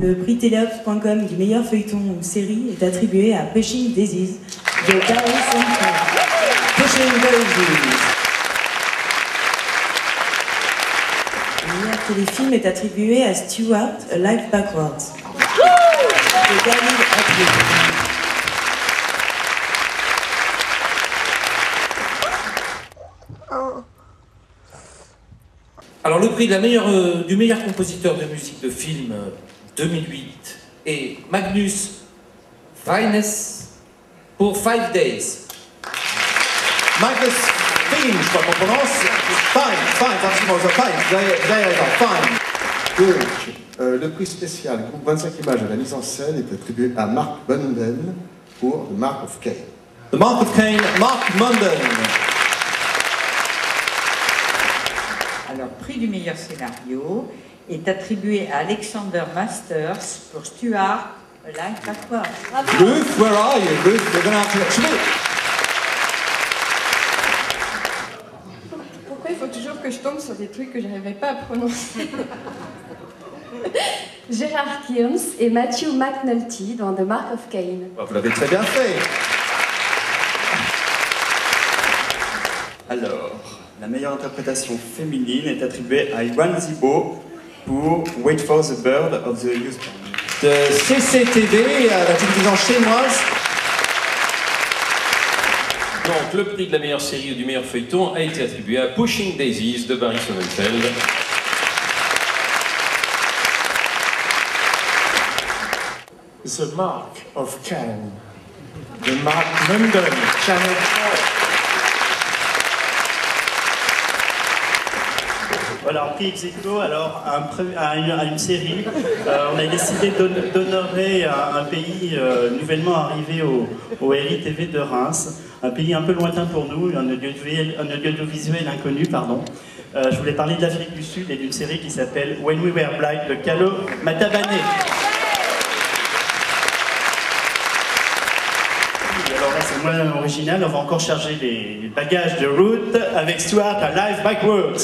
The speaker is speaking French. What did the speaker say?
le prix Teleops.com du meilleur feuilleton ou série est attribué à Pushing Daisies de. Pushing Daisies. Le meilleur téléfilm est attribué à Stewart, A Life Backwards de David. Alors le prix euh, du meilleur compositeur de musique de film euh, 2008 est Magnus Reines pour Five Days. Magnus Finn, je crois qu'on prononce. Fine, fine, avez raison, fine. Donc, euh, le prix spécial groupe 25 images à la mise en scène est attribué à Mark Bunden pour The Mark of Cain. The Mark of Cain, Mark Munden. Alors, prix du meilleur scénario est attribué à Alexander Masters pour Stuart, Life Backward. Ruth, where are you? Ruth, we're going to have to actually. Pourquoi il faut toujours que je tombe sur des trucs que j'arrivais pas à prononcer? Gérard Kearns et Matthew McNulty dans The Mark of Cain. Vous l'avez très bien fait. Alors, la meilleure interprétation féminine est attribuée à Iwan Zibo pour Wait for the Bird of the Youth Band. De CCTV à la télévision chinoise. Donc, le prix de la meilleure série ou du meilleur feuilleton a été attribué à Pushing Daisies de Barry Sonnenfeld. The Mark of Cain. The Mark Munden, Channel 4. Voilà, prix ex aequo, alors à, une, série, euh, on a décidé d'hon- d'honorer un, pays euh, nouvellement arrivé au, au RITV de Reims, un pays un peu lointain pour nous, un audiovisuel, inconnu, pardon. Euh, je voulais parler de l'Afrique du Sud et d'une série qui s'appelle When We Were Blind de Kalo Matabane. Alors là, c'est moins original, on va encore charger les, les bagages de route avec Stuart à Live Backwards.